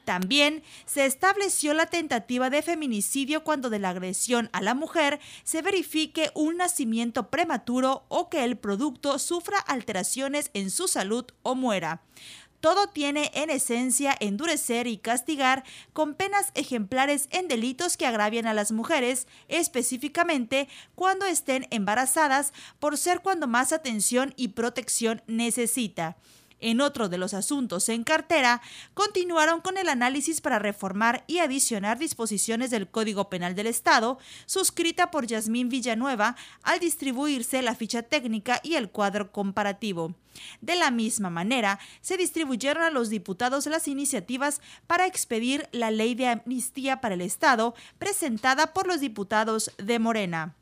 También se estableció la tentativa de feminicidio cuando de la agresión a la mujer se verifique un nacimiento prematuro o que el producto sufra alteraciones en su salud o muera. Todo tiene en esencia endurecer y castigar con penas ejemplares en delitos que agravian a las mujeres, específicamente cuando estén embarazadas, por ser cuando más atención y protección necesita. En otro de los asuntos en cartera, continuaron con el análisis para reformar y adicionar disposiciones del Código Penal del Estado, suscrita por Yasmín Villanueva, al distribuirse la ficha técnica y el cuadro comparativo. De la misma manera, se distribuyeron a los diputados las iniciativas para expedir la ley de amnistía para el Estado, presentada por los diputados de Morena.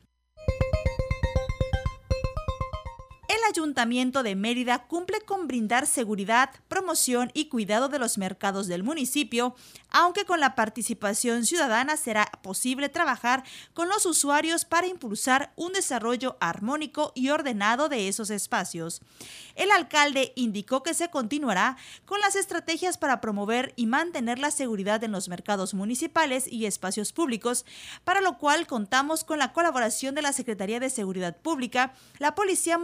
Ayuntamiento de Mérida cumple con brindar seguridad, promoción y cuidado de los mercados del municipio, aunque con la participación ciudadana será posible trabajar con los usuarios para impulsar un desarrollo armónico y ordenado de esos espacios. El alcalde indicó que se continuará con las estrategias para promover y mantener la seguridad en los mercados municipales y espacios públicos, para lo cual contamos con la colaboración de la Secretaría de Seguridad Pública, la Policía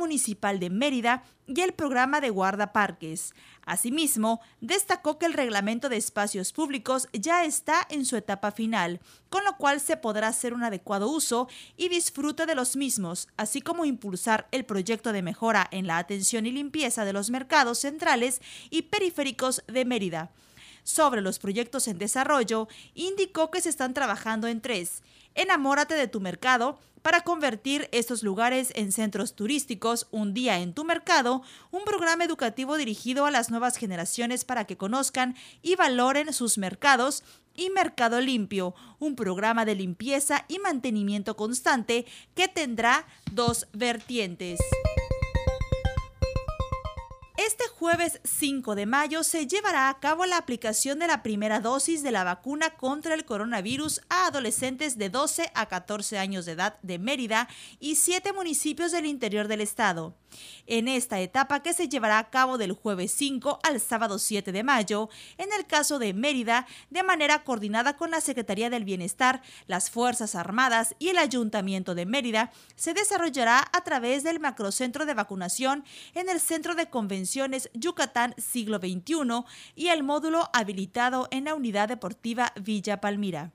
De Mérida y el programa de guardaparques. Asimismo, destacó que el reglamento de espacios públicos ya está en su etapa final, con lo cual se podrá hacer un adecuado uso y disfrute de los mismos, así como impulsar el proyecto de mejora en la atención y limpieza de los mercados centrales y periféricos de Mérida. Sobre los proyectos en desarrollo, indicó que se están trabajando en tres. Enamórate de tu mercado, para convertir estos lugares en centros turísticos, un día en tu mercado, un programa educativo dirigido a las nuevas generaciones para que conozcan y valoren sus mercados y Mercado Limpio, un programa de limpieza y mantenimiento constante que tendrá dos vertientes. Este jueves 5 de mayo se llevará a cabo la aplicación de la primera dosis de la vacuna contra el coronavirus a adolescentes de 12 a 14 años de edad de Mérida y siete municipios del interior del estado. En esta etapa que se llevará a cabo del jueves 5 al sábado 7 de mayo, en el caso de Mérida, de manera coordinada con la Secretaría del Bienestar, las Fuerzas Armadas y el Ayuntamiento de Mérida, se desarrollará a través del macrocentro de vacunación en el Centro de Convenciones Yucatán Siglo XXI y el módulo habilitado en la Unidad Deportiva Villa Palmira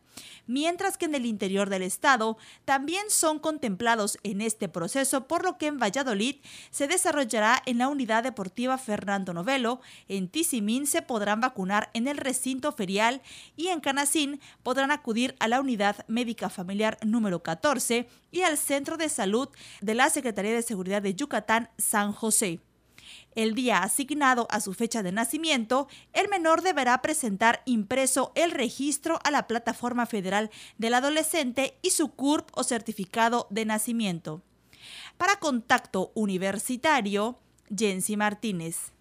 mientras que en el interior del estado también son contemplados en este proceso, por lo que en Valladolid se desarrollará en la unidad deportiva Fernando Novelo, en Tizimín se podrán vacunar en el recinto ferial y en Canacín podrán acudir a la unidad médica familiar número 14 y al centro de salud de la Secretaría de Seguridad de Yucatán, San José el día asignado a su fecha de nacimiento, el menor deberá presentar impreso el registro a la plataforma federal del adolescente y su CURP o certificado de nacimiento. Para contacto universitario, Jensi Martínez.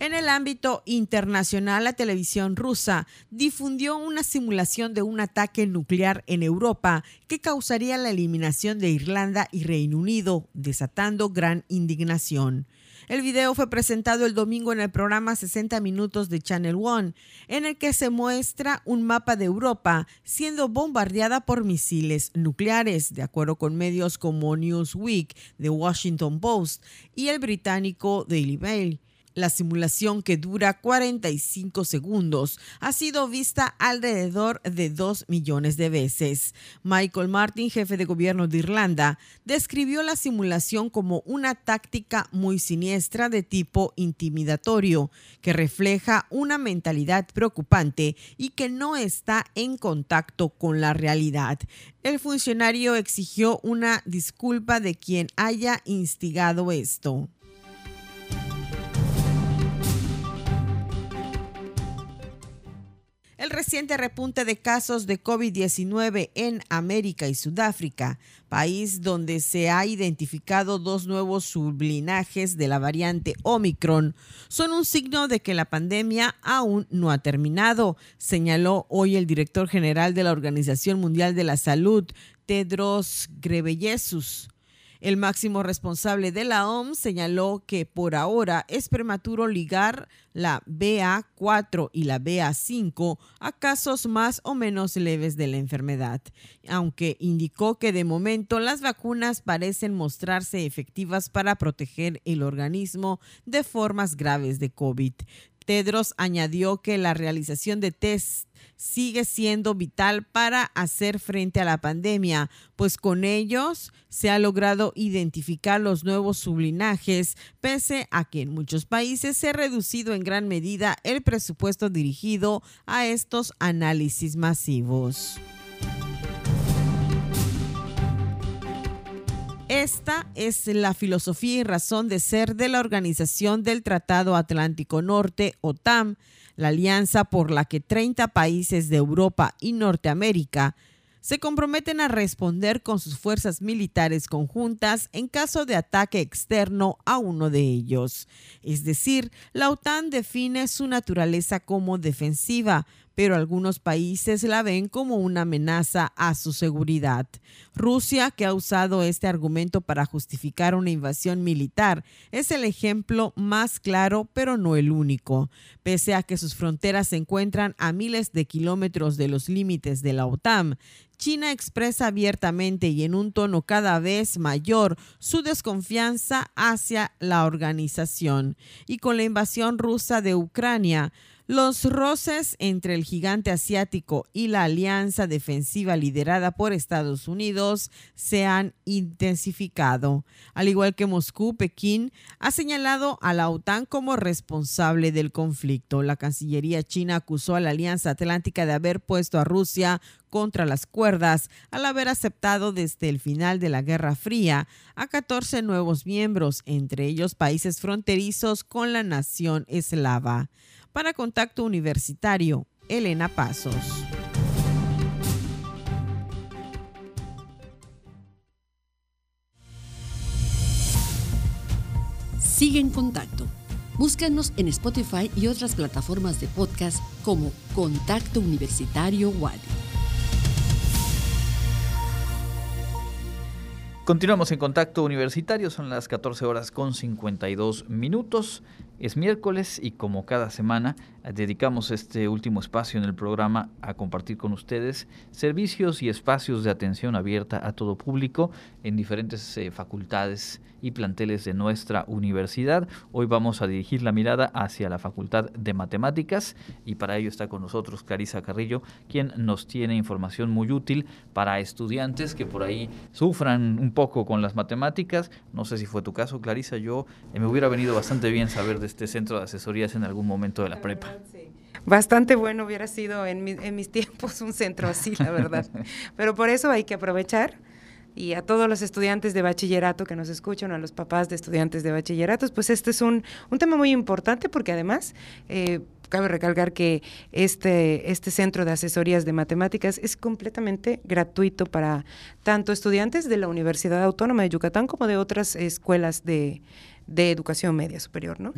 En el ámbito internacional, la televisión rusa difundió una simulación de un ataque nuclear en Europa que causaría la eliminación de Irlanda y Reino Unido, desatando gran indignación. El video fue presentado el domingo en el programa 60 Minutos de Channel One, en el que se muestra un mapa de Europa siendo bombardeada por misiles nucleares, de acuerdo con medios como Newsweek, The Washington Post y el británico Daily Mail. La simulación, que dura 45 segundos, ha sido vista alrededor de 2 millones de veces. Michael Martin, jefe de gobierno de Irlanda, describió la simulación como una táctica muy siniestra de tipo intimidatorio, que refleja una mentalidad preocupante y que no está en contacto con la realidad. El funcionario exigió una disculpa de quien haya instigado esto. El reciente repunte de casos de COVID-19 en América y Sudáfrica, país donde se ha identificado dos nuevos sublinajes de la variante Omicron, son un signo de que la pandemia aún no ha terminado, señaló hoy el director general de la Organización Mundial de la Salud, Tedros Ghebreyesus. El máximo responsable de la OMS señaló que por ahora es prematuro ligar la BA4 y la BA5 a casos más o menos leves de la enfermedad, aunque indicó que de momento las vacunas parecen mostrarse efectivas para proteger el organismo de formas graves de COVID. Tedros añadió que la realización de test sigue siendo vital para hacer frente a la pandemia, pues con ellos se ha logrado identificar los nuevos sublinajes, pese a que en muchos países se ha reducido en gran medida el presupuesto dirigido a estos análisis masivos. Esta es la filosofía y razón de ser de la Organización del Tratado Atlántico Norte, OTAN, la alianza por la que 30 países de Europa y Norteamérica se comprometen a responder con sus fuerzas militares conjuntas en caso de ataque externo a uno de ellos. Es decir, la OTAN define su naturaleza como defensiva, pero algunos países la ven como una amenaza a su seguridad. Rusia, que ha usado este argumento para justificar una invasión militar, es el ejemplo más claro, pero no el único. Pese a que sus fronteras se encuentran a miles de kilómetros de los límites de la OTAN, China expresa abiertamente y en un tono cada vez mayor su desconfianza hacia la organización. Y con la invasión rusa de Ucrania, los roces entre el gigante asiático y la alianza defensiva liderada por Estados Unidos se han intensificado. Al igual que Moscú, Pekín ha señalado a la OTAN como responsable del conflicto. La Cancillería china acusó a la Alianza Atlántica de haber puesto a Rusia contra las cuerdas al haber aceptado desde el final de la Guerra Fría a 14 nuevos miembros, entre ellos países fronterizos con la nación eslava. Para Contacto Universitario, Elena Pasos. Sigue en contacto. Búscanos en Spotify y otras plataformas de podcast como Contacto Universitario Wadi. Continuamos en contacto universitario, son las 14 horas con 52 minutos. Es miércoles y como cada semana dedicamos este último espacio en el programa a compartir con ustedes servicios y espacios de atención abierta a todo público en diferentes eh, facultades y planteles de nuestra universidad. Hoy vamos a dirigir la mirada hacia la Facultad de Matemáticas y para ello está con nosotros Clarisa Carrillo, quien nos tiene información muy útil para estudiantes que por ahí sufran un poco con las matemáticas. No sé si fue tu caso, Clarisa, yo eh, me hubiera venido bastante bien saber de este centro de asesorías en algún momento de la prepa. Bastante bueno hubiera sido en, en mis [laughs] tiempos un centro así, la verdad. [laughs] Pero por eso hay que aprovechar y a todos los estudiantes de bachillerato que nos escuchan, a los papás de estudiantes de bachilleratos, pues este es un, un tema muy importante porque además eh, cabe recalcar que este, este centro de asesorías de matemáticas es completamente gratuito para tanto estudiantes de la Universidad Autónoma de Yucatán como de otras escuelas de, de educación media superior, ¿no?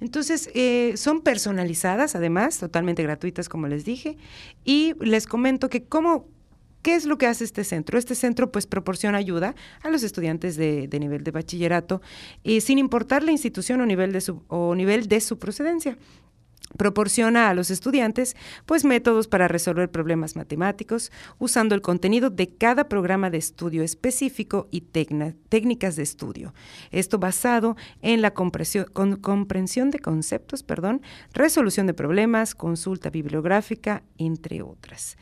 Entonces, eh, son personalizadas, además, totalmente gratuitas, como les dije, y les comento que cómo, ¿Qué es lo que hace este centro? Este centro pues proporciona ayuda a los estudiantes de, nivel de bachillerato, y sin importar la institución o nivel de su, o nivel de su procedencia. Proporciona a los estudiantes pues métodos para resolver problemas matemáticos usando el contenido de cada programa de estudio específico y técnicas de estudio. Esto basado en la comprensión de conceptos, perdón, resolución de problemas, consulta bibliográfica, entre otras.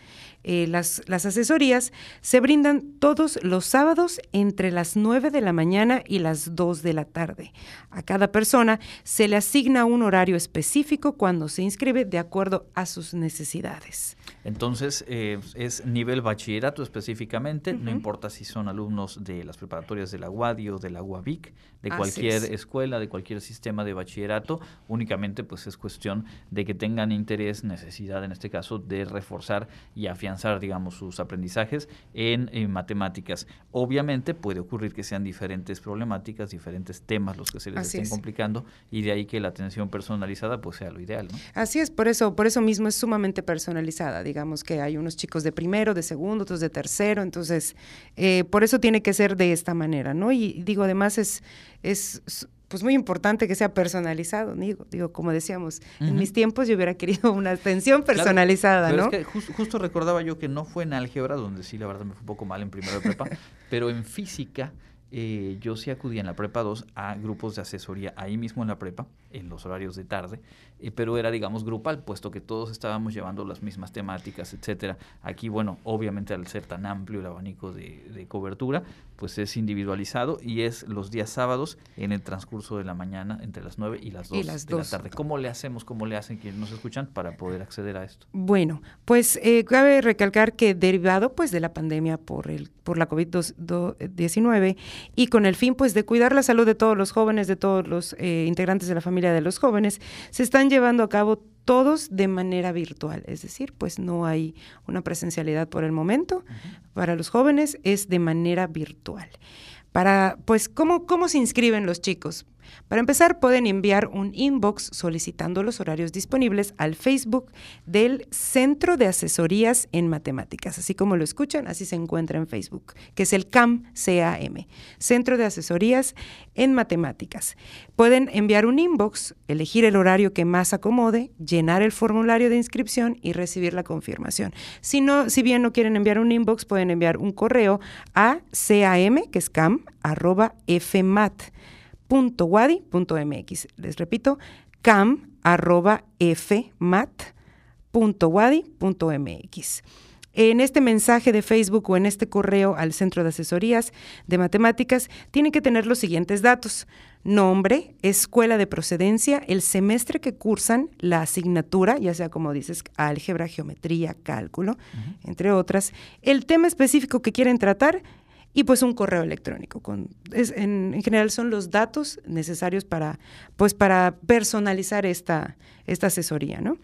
Eh, las, las, asesorías se brindan todos los sábados entre las 9 de la mañana y las 2 de la tarde. A cada persona se le asigna un horario específico cuando se inscribe de acuerdo a sus necesidades. Entonces, eh, es nivel bachillerato específicamente, no importa si son alumnos de las preparatorias de la UADI o de la UAVIC, de cualquier escuela, de cualquier sistema de bachillerato, únicamente pues es cuestión de que tengan interés, necesidad en este caso, de reforzar y afianzar, digamos, sus aprendizajes en, matemáticas. Obviamente puede ocurrir que sean diferentes problemáticas, diferentes temas los que se les estén complicando y de ahí que la atención personalizada pues sea lo ideal, ¿no? Así es, por eso, por eso mismo es sumamente personalizada digamos que hay unos chicos de primero, de segundo, otros de tercero, entonces eh, por eso tiene que ser de esta manera, ¿no? Y digo, además es, es pues muy importante que sea personalizado, digo, digo como decíamos, en mis tiempos yo hubiera querido una atención personalizada, pero ¿no? Es que justo recordaba yo que no fue en álgebra, donde sí la verdad me fue un poco mal en primero de prepa, [laughs] pero en física eh, yo sí acudía en la prepa 2 a grupos de asesoría ahí mismo en la prepa, en los horarios de tarde, eh, pero era, digamos, grupal, puesto que todos estábamos llevando las mismas temáticas, etcétera. Aquí, bueno, obviamente al ser tan amplio el abanico de, de, cobertura, pues es individualizado y es los días sábados en el transcurso de la mañana entre las 9 y las 2 de la tarde. ¿Cómo le hacemos, cómo le hacen quienes nos escuchan para poder acceder a esto? Bueno, pues eh, cabe recalcar que derivado pues de la pandemia por el por la COVID-19 y con el fin pues de cuidar la salud de todos los jóvenes, de todos los eh, integrantes de la familia de los jóvenes, se están llevando a cabo todos de manera virtual, es decir, pues no hay una presencialidad por el momento. Para los jóvenes es de manera virtual. Para, pues, ¿cómo, ¿cómo se inscriben los chicos? Para empezar, pueden enviar un inbox solicitando los horarios disponibles al Facebook del Centro de Asesorías en Matemáticas. Así como lo escuchan, así se encuentra en Facebook, que es el CAM, CAM, Centro de Asesorías en Matemáticas. Pueden enviar un inbox, elegir el horario que más acomode, llenar el formulario de inscripción y recibir la confirmación. Si, si bien no quieren enviar un inbox, pueden enviar un correo a cam, que es cam, arroba fmat wadi.mx. Les repito, cam.fmat.wadi.mx. En este mensaje de Facebook o en este correo al Centro de Asesorías de Matemáticas tienen que tener los siguientes datos. Nombre, escuela de procedencia, el semestre que cursan, la asignatura, ya sea como dices, álgebra, geometría, cálculo, entre otras, el tema específico que quieren tratar y pues un correo electrónico. Con, en, general son los datos necesarios para, pues para personalizar esta, esta asesoría, ¿no?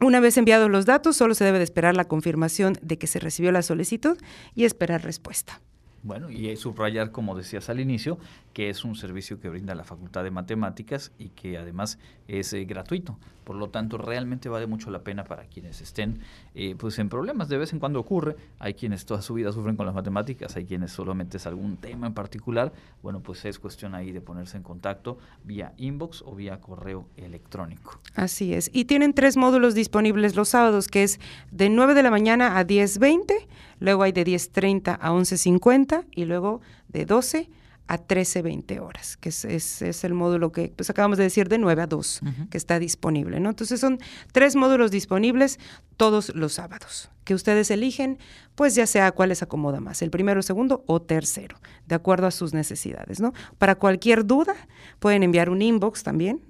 Una vez enviados los datos, solo se debe de esperar la confirmación de que se recibió la solicitud y esperar respuesta. Bueno, y subrayar, como decías al inicio, que es un servicio que brinda la Facultad de Matemáticas y que además es eh, gratuito. Por lo tanto, realmente vale mucho la pena para quienes estén eh, pues en problemas. De vez en cuando ocurre. Hay quienes toda su vida sufren con las matemáticas, hay quienes solamente es algún tema en particular. Bueno, pues es cuestión ahí de ponerse en contacto vía inbox o vía correo electrónico. Así es. Y tienen tres módulos disponibles los sábados, que es de 9 de la mañana a 10.20, luego hay de 10.30 a 11.50 y luego de 12 a 13, 20 horas, que es, es, el módulo que pues acabamos de decir de 9 a 2, que está disponible. ¿no? Entonces son tres módulos disponibles todos los sábados, que ustedes eligen, pues ya sea cuál les acomoda más, el primero, segundo o tercero, de acuerdo a sus necesidades. ¿no? Para cualquier duda, pueden enviar un inbox también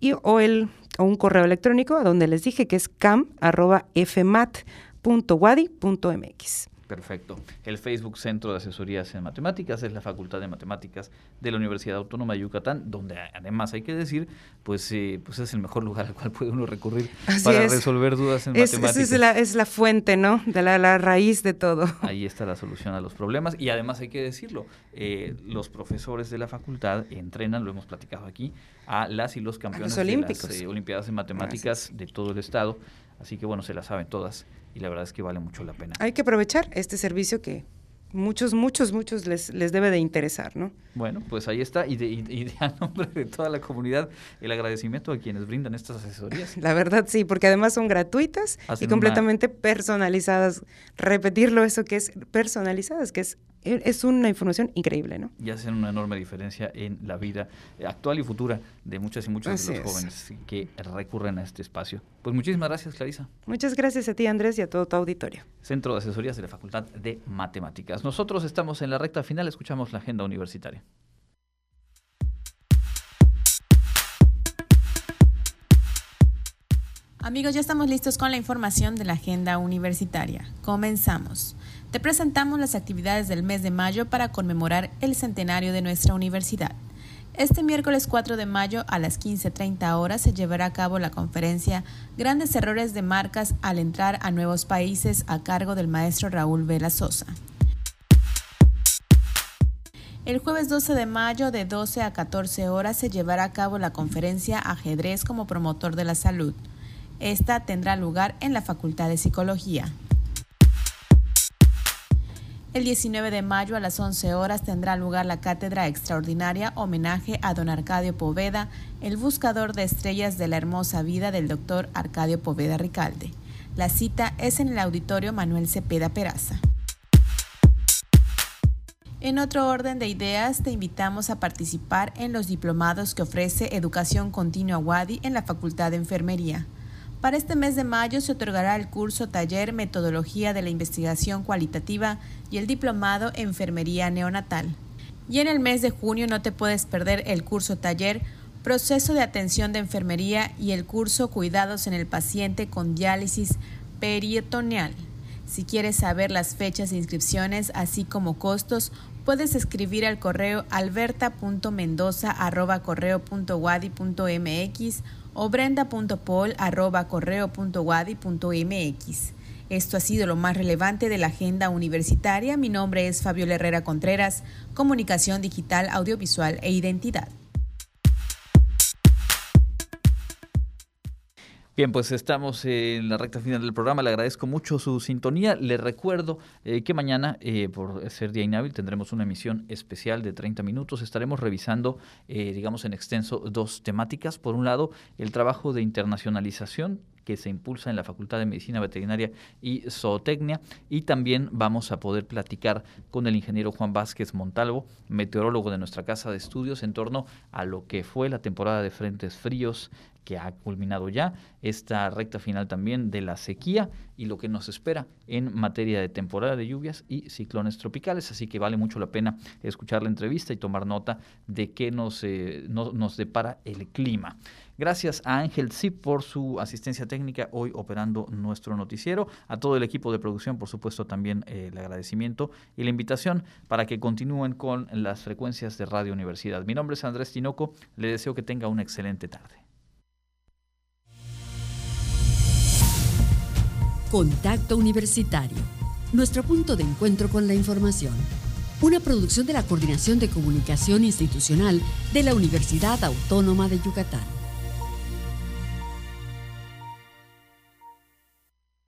y, o, el, o un correo electrónico a donde les dije que es cam.fmat.wadi.mx. Perfecto. El Facebook Centro de Asesorías en Matemáticas es la Facultad de Matemáticas de la Universidad Autónoma de Yucatán, donde además hay que decir, pues, eh, pues es el mejor lugar al cual puede uno recurrir para resolver dudas en matemáticas. Es la, es la fuente, ¿no? De la, raíz de todo. Ahí está la solución a los problemas y además hay que decirlo, eh, los profesores de la facultad entrenan, lo hemos platicado aquí, a las y los campeones de las eh, Olimpiadas de Matemáticas de todo el estado. Así que bueno, se las saben todas y la verdad es que vale mucho la pena. Hay que aprovechar este servicio que muchos, muchos, muchos les, les debe de interesar, ¿no? Bueno, pues ahí está. Y, de, y, a nombre de toda la comunidad, el agradecimiento a quienes brindan estas asesorías. La verdad sí, porque además son gratuitas y completamente personalizadas. Repetirlo, eso que es personalizadas, que es es una información increíble, ¿no? Y hacen una enorme diferencia en la vida actual y futura de muchas y muchos de los jóvenes que recurren a este espacio. Pues muchísimas gracias, Clarisa. Muchas gracias a ti, Andrés, y a todo tu auditorio. Centro de Asesorías de la Facultad de Matemáticas. Nosotros estamos en la recta final, escuchamos la agenda universitaria. Amigos, ya estamos listos con la información de la agenda universitaria. Comenzamos. Te presentamos las actividades del mes de mayo para conmemorar el centenario de nuestra universidad. Este miércoles 4 de mayo a las 15.30 horas se llevará a cabo la conferencia Grandes errores de marcas al entrar a nuevos países a cargo del maestro Raúl Vela Sosa. El jueves 12 de mayo de 12 a 14 horas se llevará a cabo la conferencia Ajedrez como promotor de la salud. Esta tendrá lugar en la Facultad de Psicología. El 19 de mayo a las 11 horas tendrá lugar la cátedra extraordinaria homenaje a don Arcadio Poveda, el buscador de estrellas de la hermosa vida del doctor Arcadio Poveda Ricalde. La cita es en el auditorio Manuel Cepeda Peraza. En otro orden de ideas, te invitamos a participar en los diplomados que ofrece Educación Continua Wadi en la Facultad de Enfermería. Para este mes de mayo se otorgará el curso Taller Metodología de la Investigación Cualitativa y el diplomado Enfermería Neonatal. Y en el mes de junio no te puedes perder el curso Taller Proceso de Atención de Enfermería y el curso Cuidados en el Paciente con Diálisis Peritoneal. Si quieres saber las fechas de inscripciones, así como costos, puedes escribir al correo alberta.mendoza.correo.wadi.mx o brenda.pol.correo.wadi.mx. Esto ha sido lo más relevante de la agenda universitaria. Mi nombre es Fabiola Herrera Contreras, Comunicación Digital, Audiovisual e Identidad. Bien, pues estamos en la recta final del programa. Le agradezco mucho su sintonía. Le recuerdo eh, que mañana, eh, por ser día inhábil, tendremos una emisión especial de 30 minutos. Estaremos revisando, eh, digamos, en extenso dos temáticas. Por un lado, el trabajo de internacionalización que se impulsa en la Facultad de Medicina Veterinaria y Zootecnia. Y también vamos a poder platicar con el ingeniero Juan Vázquez Montalvo, meteorólogo de nuestra casa de estudios, en torno a lo que fue la temporada de frentes fríos que ha culminado ya, esta recta final también de la sequía y lo que nos espera en materia de temporada de lluvias y ciclones tropicales. Así que vale mucho la pena escuchar la entrevista y tomar nota de qué nos, eh, nos depara el clima. Gracias a Ángel Zip por su asistencia técnica hoy operando nuestro noticiero. A todo el equipo de producción, por supuesto, también eh, el agradecimiento y la invitación para que continúen con las frecuencias de Radio Universidad. Mi nombre es Andrés Tinoco. Le deseo que tenga una excelente tarde. Contacto Universitario, nuestro punto de encuentro con la información. Una producción de la Coordinación de Comunicación Institucional de la Universidad Autónoma de Yucatán.